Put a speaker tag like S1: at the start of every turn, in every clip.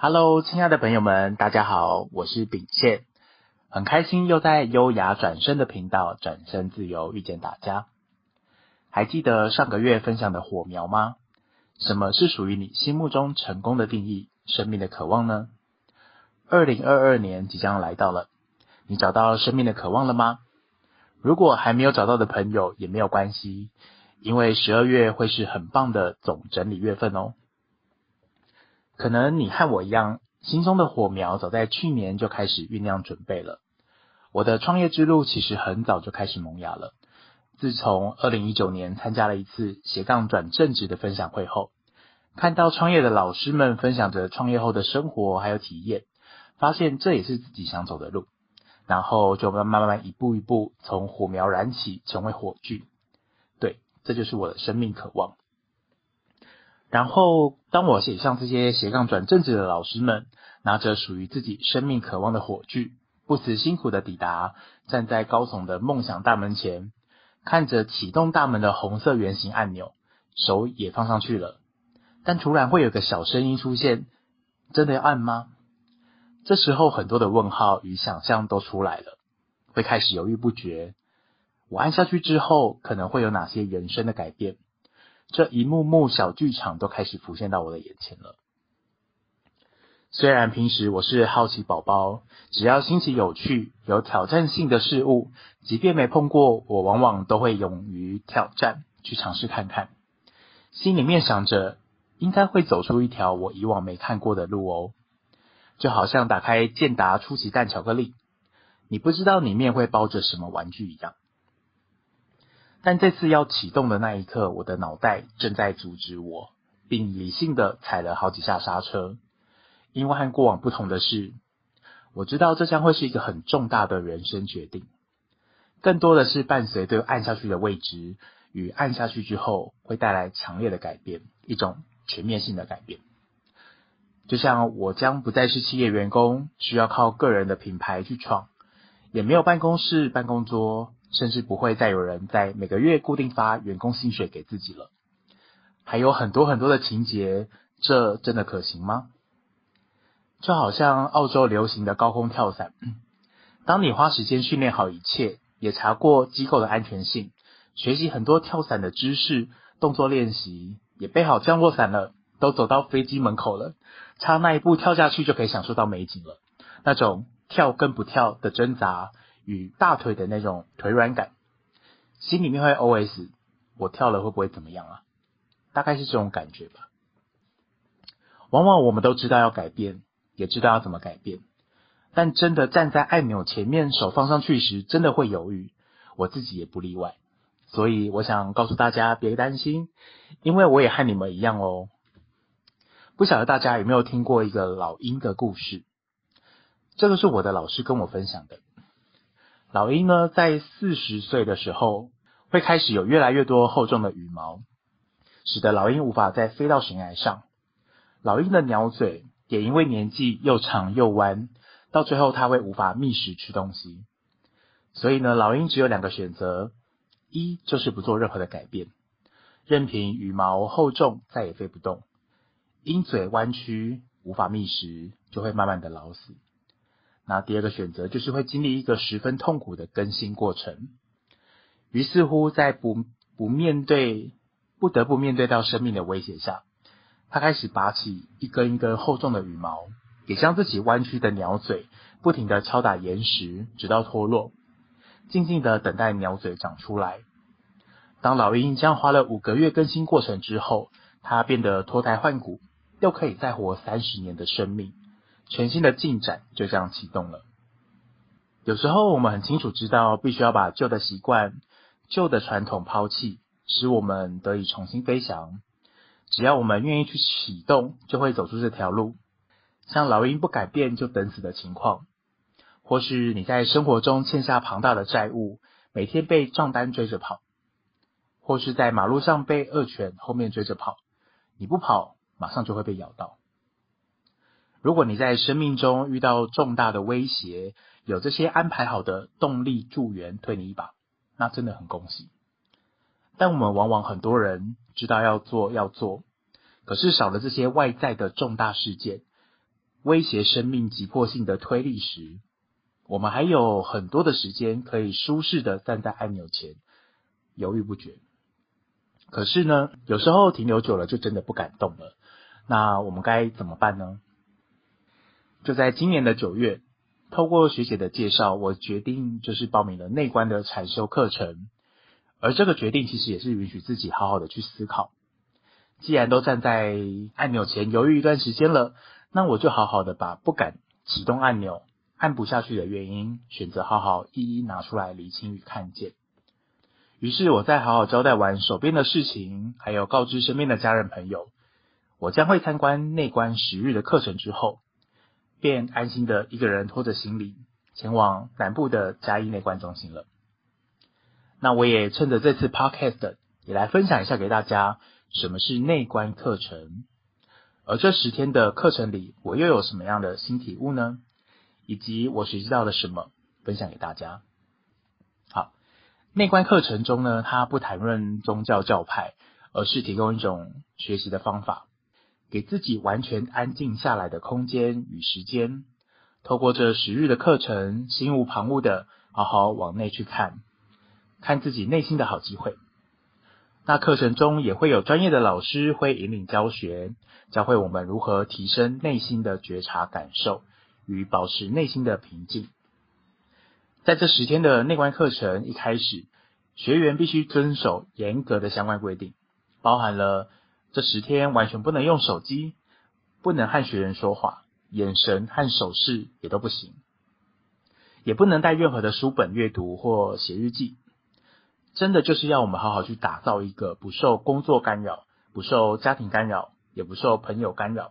S1: Hello，亲爱的朋友们，大家好，我是秉宪，很开心又在优雅转身的频道转身自由遇见大家。还记得上个月分享的火苗吗？什么是属于你心目中成功的定义？生命的渴望呢？二零二二年即将来到了，你找到生命的渴望了吗？如果还没有找到的朋友也没有关系，因为十二月会是很棒的总整理月份哦。可能你和我一样，心中的火苗早在去年就开始酝酿准备了。我的创业之路其实很早就开始萌芽了。自从二零一九年参加了一次斜杠转正职的分享会后，看到创业的老师们分享着创业后的生活还有体验，发现这也是自己想走的路，然后就慢慢慢一步一步从火苗燃起，成为火炬。对，这就是我的生命渴望。然后，当我写上这些斜杠转正职的老师们，拿着属于自己生命渴望的火炬，不辞辛苦的抵达，站在高耸的梦想大门前，看着启动大门的红色圆形按钮，手也放上去了，但突然会有个小声音出现：“真的要按吗？”这时候，很多的问号与想象都出来了，会开始犹豫不决。我按下去之后，可能会有哪些人生的改变？这一幕幕小剧场都开始浮现到我的眼前了。虽然平时我是好奇宝宝，只要新奇有趣、有挑战性的事物，即便没碰过，我往往都会勇于挑战，去尝试看看。心里面想着，应该会走出一条我以往没看过的路哦。就好像打开健达出奇蛋巧克力，你不知道里面会包着什么玩具一样。但这次要启动的那一刻，我的脑袋正在阻止我，并理性的踩了好几下刹车。因为和过往不同的是，我知道这将会是一个很重大的人生决定，更多的是伴随对按下去的未知与按下去之后会带来强烈的改变，一种全面性的改变。就像我将不再是企业员工，需要靠个人的品牌去闯，也没有办公室、办公桌。甚至不会再有人在每个月固定发员工薪水给自己了，还有很多很多的情节，这真的可行吗？就好像澳洲流行的高空跳伞，当你花时间训练好一切，也查过机构的安全性，学习很多跳伞的知识、动作练习，也备好降落伞了，都走到飞机门口了，差那一步跳下去就可以享受到美景了，那种跳跟不跳的挣扎。与大腿的那种腿软感，心里面会 OS：我跳了会不会怎么样啊？大概是这种感觉吧。往往我们都知道要改变，也知道要怎么改变，但真的站在按钮前面，手放上去时，真的会犹豫。我自己也不例外。所以我想告诉大家，别担心，因为我也和你们一样哦。不晓得大家有没有听过一个老鹰的故事？这个是我的老师跟我分享的。老鹰呢，在四十岁的时候，会开始有越来越多厚重的羽毛，使得老鹰无法再飞到悬崖上。老鹰的鸟嘴也因为年纪又长又弯，到最后它会无法觅食吃东西。所以呢，老鹰只有两个选择：一就是不做任何的改变，任凭羽毛厚重，再也飞不动，鹰嘴弯曲，无法觅食，就会慢慢的老死。那第二个选择就是会经历一个十分痛苦的更新过程，于是乎在不不面对不得不面对到生命的威胁下，他开始拔起一根一根厚重的羽毛，也将自己弯曲的鸟嘴不停地敲打岩石，直到脱落，静静地等待鸟嘴长出来。当老鹰将花了五个月更新过程之后，它变得脱胎换骨，又可以再活三十年的生命。全新的进展就这样启动了。有时候我们很清楚知道，必须要把旧的习惯、旧的传统抛弃，使我们得以重新飞翔。只要我们愿意去启动，就会走出这条路。像老鹰不改变就等死的情况，或是你在生活中欠下庞大的债务，每天被账单追着跑，或是在马路上被恶犬后面追着跑，你不跑，马上就会被咬到。如果你在生命中遇到重大的威胁，有这些安排好的动力助援推你一把，那真的很恭喜。但我们往往很多人知道要做要做，可是少了这些外在的重大事件，威胁生命急迫性的推力时，我们还有很多的时间可以舒适的站在按钮前犹豫不决。可是呢，有时候停留久了就真的不敢动了。那我们该怎么办呢？就在今年的九月，透过学姐的介绍，我决定就是报名了内观的禅修课程。而这个决定其实也是允许自己好好的去思考。既然都站在按钮前犹豫一段时间了，那我就好好的把不敢启动按钮、按不下去的原因，选择好好一一拿出来厘清与看见。于是我在好好交代完手边的事情，还有告知身边的家人朋友，我将会参观内观十日的课程之后，便安心的一个人拖着行李前往南部的嘉义内观中心了。那我也趁着这次 podcast 也来分享一下给大家，什么是内观课程，而这十天的课程里，我又有什么样的新体悟呢？以及我学习到了什么，分享给大家。好，内观课程中呢，它不谈论宗教教派，而是提供一种学习的方法，给自己完全安静下来的空间与时间，透过这十日的课程，心无旁骛的好好往内去看。看自己内心的好机会。那课程中也会有专业的老师会引领教学，教会我们如何提升内心的觉察感受与保持内心的平静。在这十天的内观课程一开始，学员必须遵守严格的相关规定，包含了这十天完全不能用手机，不能和学员说话，眼神和手势也都不行，也不能带任何的书本阅读或写日记。真的就是要我们好好去打造一个不受工作干扰、不受家庭干扰、也不受朋友干扰，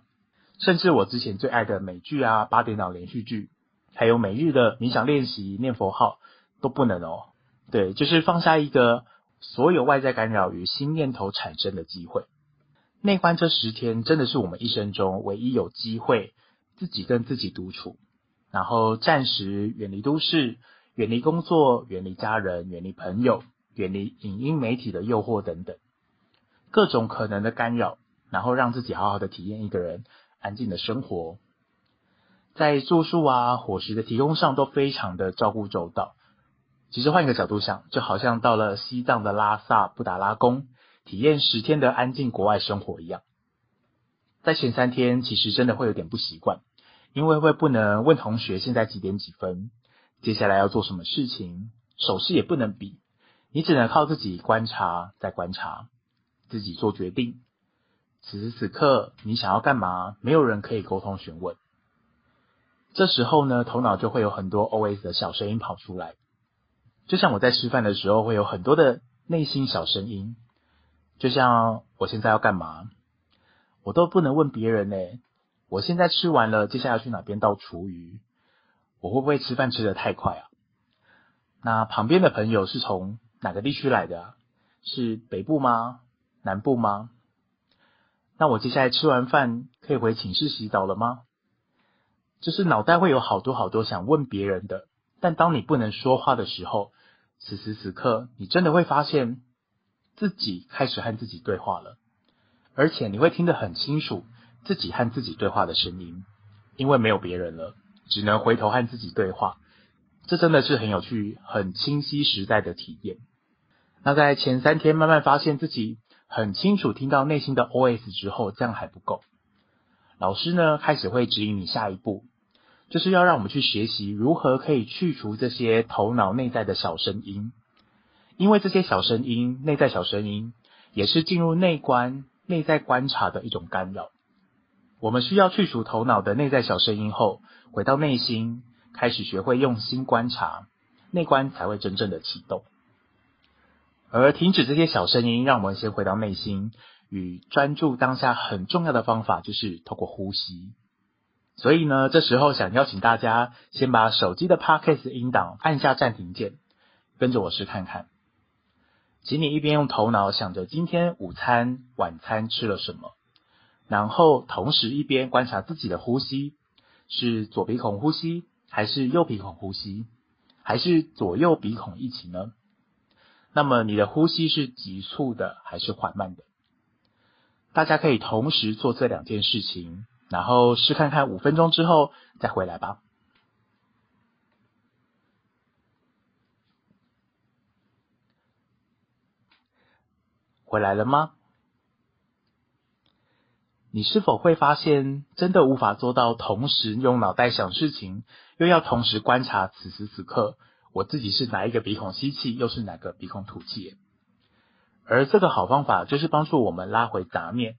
S1: 甚至我之前最爱的美剧啊、八点档连续剧，还有每日的冥想练习、念佛号都不能哦。对，就是放下一个所有外在干扰与新念头产生的机会。内观这十天真的是我们一生中唯一有机会自己跟自己独处，然后暂时远离都市、远离工作、远离家人、远离朋友。远离影音媒体的诱惑等等，各种可能的干扰，然后让自己好好的体验一个人安静的生活。在住宿啊、伙食的提供上都非常的照顾周到。其实换一个角度想，就好像到了西藏的拉萨布达拉宫，体验十天的安静国外生活一样。在前三天，其实真的会有点不习惯，因为会不能问同学现在几点几分，接下来要做什么事情，手势也不能比。你只能靠自己观察，再观察，自己做决定。此时此刻，你想要干嘛？没有人可以沟通询问。这时候呢，头脑就会有很多 OS 的小声音跑出来，就像我在吃饭的时候会有很多的内心小声音。就像我现在要干嘛？我都不能问别人呢。我现在吃完了，接下来去哪边倒厨余？我会不会吃饭吃得太快啊？那旁边的朋友是从哪个地区来的？是北部吗？南部吗？那我接下来吃完饭可以回寝室洗澡了吗？就是脑袋会有好多好多想问别人的，但当你不能说话的时候，此时此刻你真的会发现自己开始和自己对话了，而且你会听得很清楚自己和自己对话的声音，因为没有别人了，只能回头和自己对话。这真的是很有趣、很清晰实在的体验。那在前三天慢慢发现自己很清楚听到内心的 OS 之后，这样还不够。老师呢，开始会指引你下一步，就是要让我们去学习如何可以去除这些头脑内在的小声音，因为这些小声音、内在小声音也是进入内观、内在观察的一种干扰。我们需要去除头脑的内在小声音后，回到内心。开始学会用心观察，内观才会真正的启动。而停止这些小声音，让我们先回到内心与专注当下。很重要的方法就是透过呼吸。所以呢，这时候想邀请大家先把手机的 Podcast 音档按下暂停键，跟着我试看看。请你一边用头脑想着今天午餐、晚餐吃了什么，然后同时一边观察自己的呼吸，是左鼻孔呼吸。还是右鼻孔呼吸，还是左右鼻孔一起呢？那么你的呼吸是急促的还是缓慢的？大家可以同时做这两件事情，然后试看看五分钟之后再回来吧。回来了吗？你是否会发现，真的无法做到同时用脑袋想事情，又要同时观察此时此刻我自己是哪一个鼻孔吸气，又是哪个鼻孔吐气？而这个好方法就是帮助我们拉回杂念，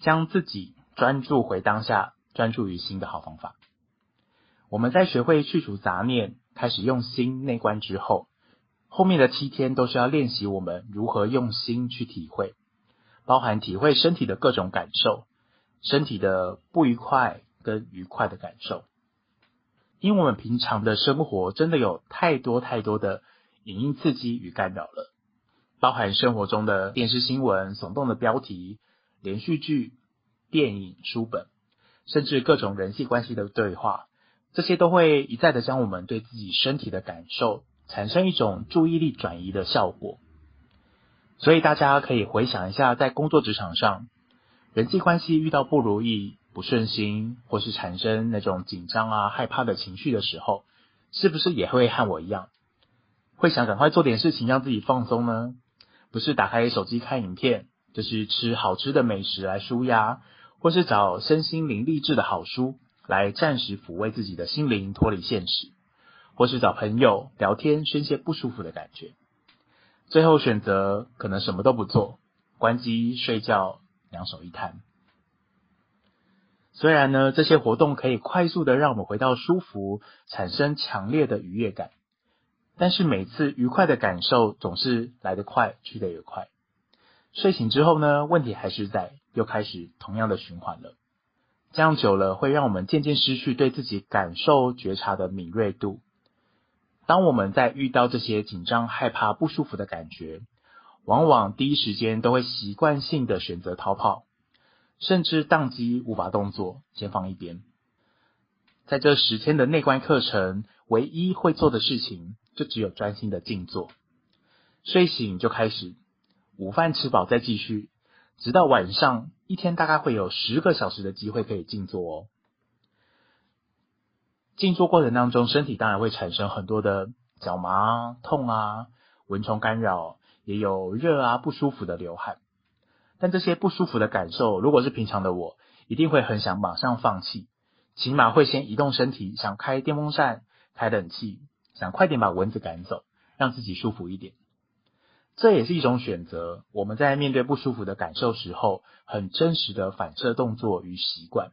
S1: 将自己专注回当下，专注于心的好方法。我们在学会去除杂念，开始用心内观之后，后面的七天都是要练习我们如何用心去体会，包含体会身体的各种感受，身体的不愉快跟愉快的感受。因为我们平常的生活真的有太多太多的影音刺激与干扰了。包含生活中的电视新闻、耸动的标题、连续剧、电影、书本，甚至各种人际关系的对话，这些都会一再的将我们对自己身体的感受产生一种注意力转移的效果。所以大家可以回想一下，在工作职场上，人际关系遇到不如意、不顺心，或是产生那种紧张啊、害怕的情绪的时候，是不是也会和我一样，会想赶快做点事情让自己放松呢？不是打开手机看影片，就是吃好吃的美食来舒压，或是找身心灵励志的好书来暂时抚慰自己的心灵，脱离现实，或是找朋友聊天宣泄不舒服的感觉。最后选择可能什么都不做，关机睡觉，两手一摊。虽然呢，这些活动可以快速的让我们回到舒服，产生强烈的愉悦感。但是每次愉快的感受总是来得快，去得也快。睡醒之后呢，问题还是在，又开始同样的循环了。这样久了，会让我们渐渐失去对自己感受觉察的敏锐度。当我们在遇到这些紧张、害怕、不舒服的感觉，往往第一时间都会习惯性的选择逃跑，甚至宕机无法动作，先放一边。在这十天的内观课程，唯一会做的事情，就只有专心的静坐，睡醒就开始，午饭吃饱再继续，直到晚上，一天大概会有十个小时的机会可以静坐哦。静坐过程当中，身体当然会产生很多的脚麻、啊痛啊、蚊虫干扰，也有热啊、不舒服的流汗。但这些不舒服的感受，如果是平常的我，一定会很想马上放弃，起码会先移动身体，想开电风扇、开冷气。想快点把蚊子赶走，让自己舒服一点，这也是一种选择。我们在面对不舒服的感受时候，很真实的反射动作与习惯。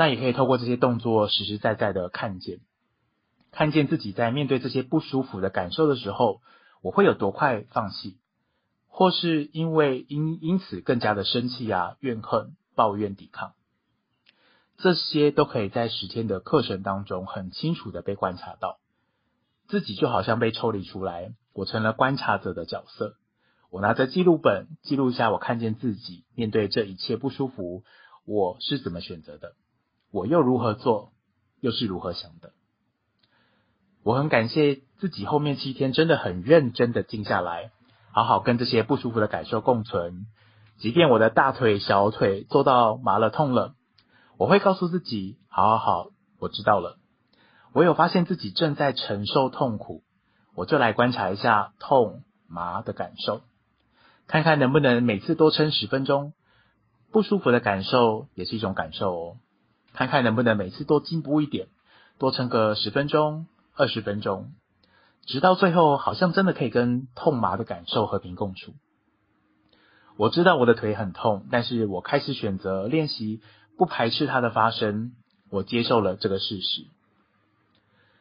S1: 那也可以透过这些动作，实实在在的看见，看见自己在面对这些不舒服的感受的时候，我会有多快放弃，或是因为因因此更加的生气啊、怨恨、抱怨、抵抗。这些都可以在十天的课程当中很清楚的被观察到，自己就好像被抽离出来，我成了观察者的角色。我拿着记录本记录下，我看见自己面对这一切不舒服，我是怎么选择的，我又如何做，又是如何想的。我很感谢自己后面七天真的很认真的静下来，好好跟这些不舒服的感受共存，即便我的大腿、小腿做到麻了、痛了。我会告诉自己，好好好，我知道了。我有发现自己正在承受痛苦，我就来观察一下痛麻的感受，看看能不能每次多撑十分钟。不舒服的感受也是一种感受哦，看看能不能每次多进步一点，多撑个十分钟、二十分钟，直到最后好像真的可以跟痛麻的感受和平共处。我知道我的腿很痛，但是我开始选择练习。不排斥它的发生，我接受了这个事实，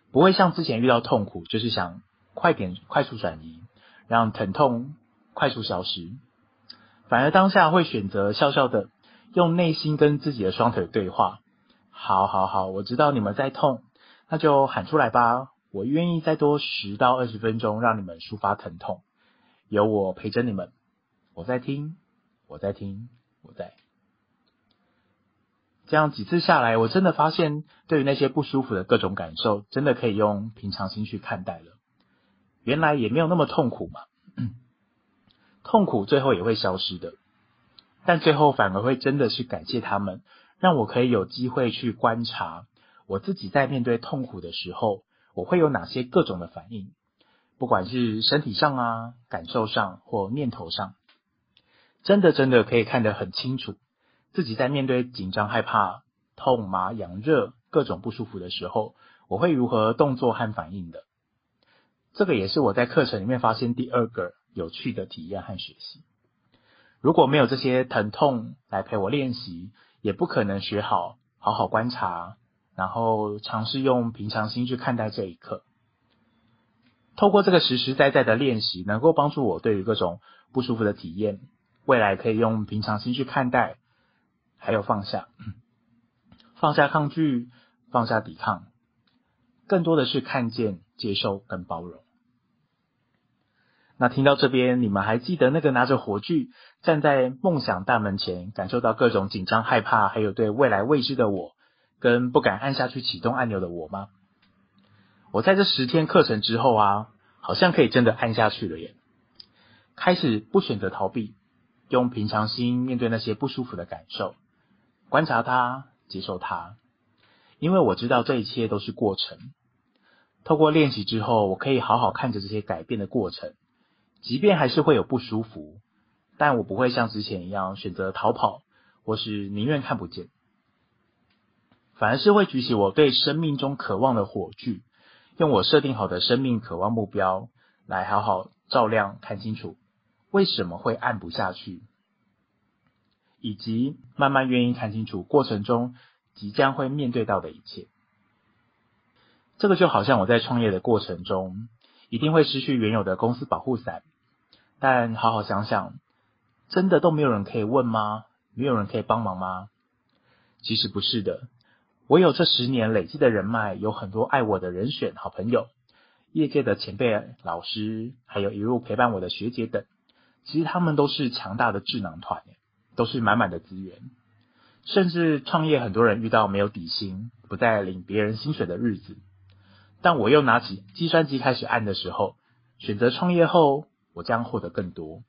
S1: 不会像之前遇到痛苦，就是想快点快速转移，让疼痛快速消失，反而当下会选择笑笑的，用内心跟自己的双腿对话。好，好，好，我知道你们在痛，那就喊出来吧，我愿意再多十到二十分钟，让你们抒发疼痛，有我陪着你们，我在听，我在听，我在。这样几次下来，我真的发现，对于那些不舒服的各种感受，真的可以用平常心去看待了。原来也没有那么痛苦嘛，痛苦最后也会消失的，但最后反而会真的是感谢他们，让我可以有机会去观察我自己在面对痛苦的时候，我会有哪些各种的反应，不管是身体上啊、感受上或念头上，真的真的可以看得很清楚，自己在面对紧张、害怕、痛、麻、痒、热各种不舒服的时候，我会如何动作和反应的。这个也是我在课程里面发现第二个有趣的体验和学习。如果没有这些疼痛来陪我练习，也不可能学好好好观察，然后尝试用平常心去看待这一刻。透过这个实实在在的练习，能够帮助我对于各种不舒服的体验，未来可以用平常心去看待，还有放下，放下抗拒，放下抵抗，更多的是看见、接受跟包容。那听到这边，你们还记得那个拿着火炬站在梦想大门前，感受到各种紧张、害怕，还有对未来未知的我，跟不敢按下去启动按钮的我吗？我在这十天课程之后啊，好像可以真的按下去了耶！开始不选择逃避，用平常心面对那些不舒服的感受，观察它，接受它，因为我知道这一切都是过程。透过练习之后，我可以好好看着这些改变的过程。即便还是会有不舒服，但我不会像之前一样选择逃跑，或是宁愿看不见，反而是会举起我对生命中渴望的火炬，用我设定好的生命渴望目标来好好照亮，看清楚为什么会按不下去，以及慢慢愿意看清楚过程中即将会面对到的一切。这个就好像我在创业的过程中，一定会失去原有的公司保护伞。但好好想想，真的都没有人可以问吗？没有人可以帮忙吗？其实不是的，我有这十年累积的人脉，有很多爱我的人选、好朋友、业界的前辈、老师，还有一路陪伴我的学姐等。其实他们都是强大的智囊团，都是满满的资源。甚至创业，很多人遇到没有底薪、不再领别人薪水的日子，但我又拿起计算机开始按的时候，选择创业后。我将获得更多，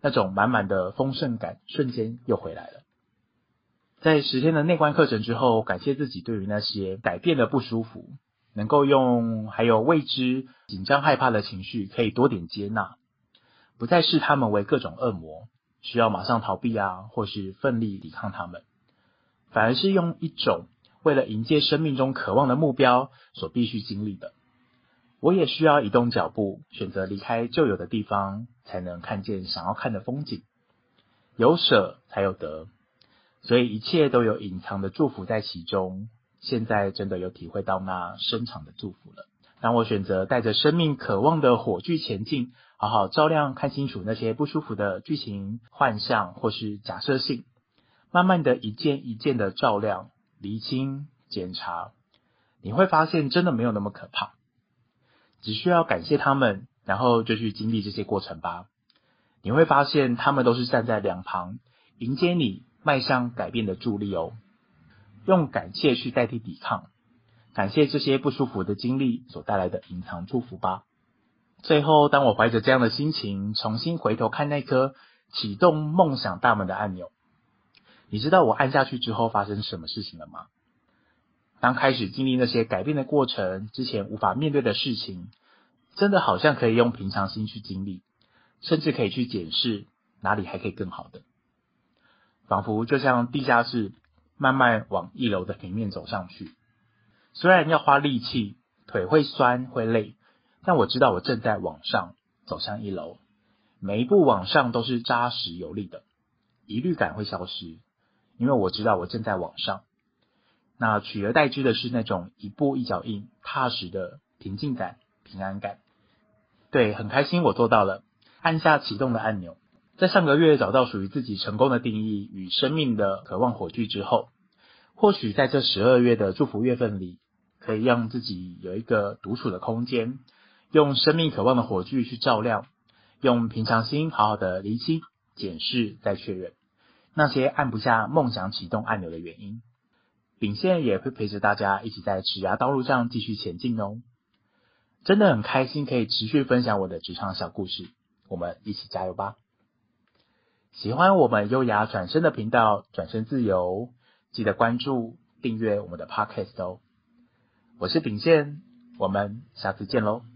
S1: 那种满满的丰盛感瞬间又回来了。在十天的内观课程之后，感谢自己对于那些改变的不舒服，能够用还有未知、紧张、害怕的情绪，可以多点接纳，不再视他们为各种恶魔，需要马上逃避啊，或是奋力抵抗他们，反而是用一种为了迎接生命中渴望的目标所必须经历的。我也需要移动脚步，选择离开旧有的地方，才能看见想要看的风景。有舍才有得，所以一切都有隐藏的祝福在其中。现在真的有体会到那深长的祝福了。当我选择带着生命渴望的火炬前进，好好照亮，看清楚那些不舒服的剧情、幻象或是假设性，慢慢的一件一件的照亮、厘清、检查，你会发现真的没有那么可怕。只需要感谢他们，然后就去经历这些过程吧。你会发现，他们都是站在两旁，迎接你迈向改变的助力哦。用感谢去代替抵抗，感谢这些不舒服的经历所带来的隐藏祝福吧。最后，当我怀着这样的心情，重新回头看那颗启动梦想大门的按钮，你知道我按下去之后发生什么事情了吗？当开始经历那些改变的过程，之前无法面对的事情，真的好像可以用平常心去经历，甚至可以去检视哪里还可以更好的，仿佛就像地下室慢慢往一楼的平面走上去。虽然要花力气，腿会酸会累，但我知道我正在往上走向一楼，每一步往上都是扎实有力的，疑虑感会消失，因为我知道我正在往上。那取而代之的是那种一步一脚印、踏实的平静感、平安感。对，很开心我做到了，按下启动的按钮。在上个月找到属于自己成功的定义与生命的渴望火炬之后，或许在这十二月的祝福月份里，可以让自己有一个独处的空间，用生命渴望的火炬去照亮，用平常心好好的厘清、检视、再确认那些按不下梦想启动按钮的原因。秉宪也会陪着大家一起在职涯道路上继续前进哦，真的很开心可以持续分享我的职场小故事，我们一起加油吧！喜欢我们优雅转身的频道，转身自由，记得关注订阅我们的 Podcast 哦。我是秉宪，我们下次见喽。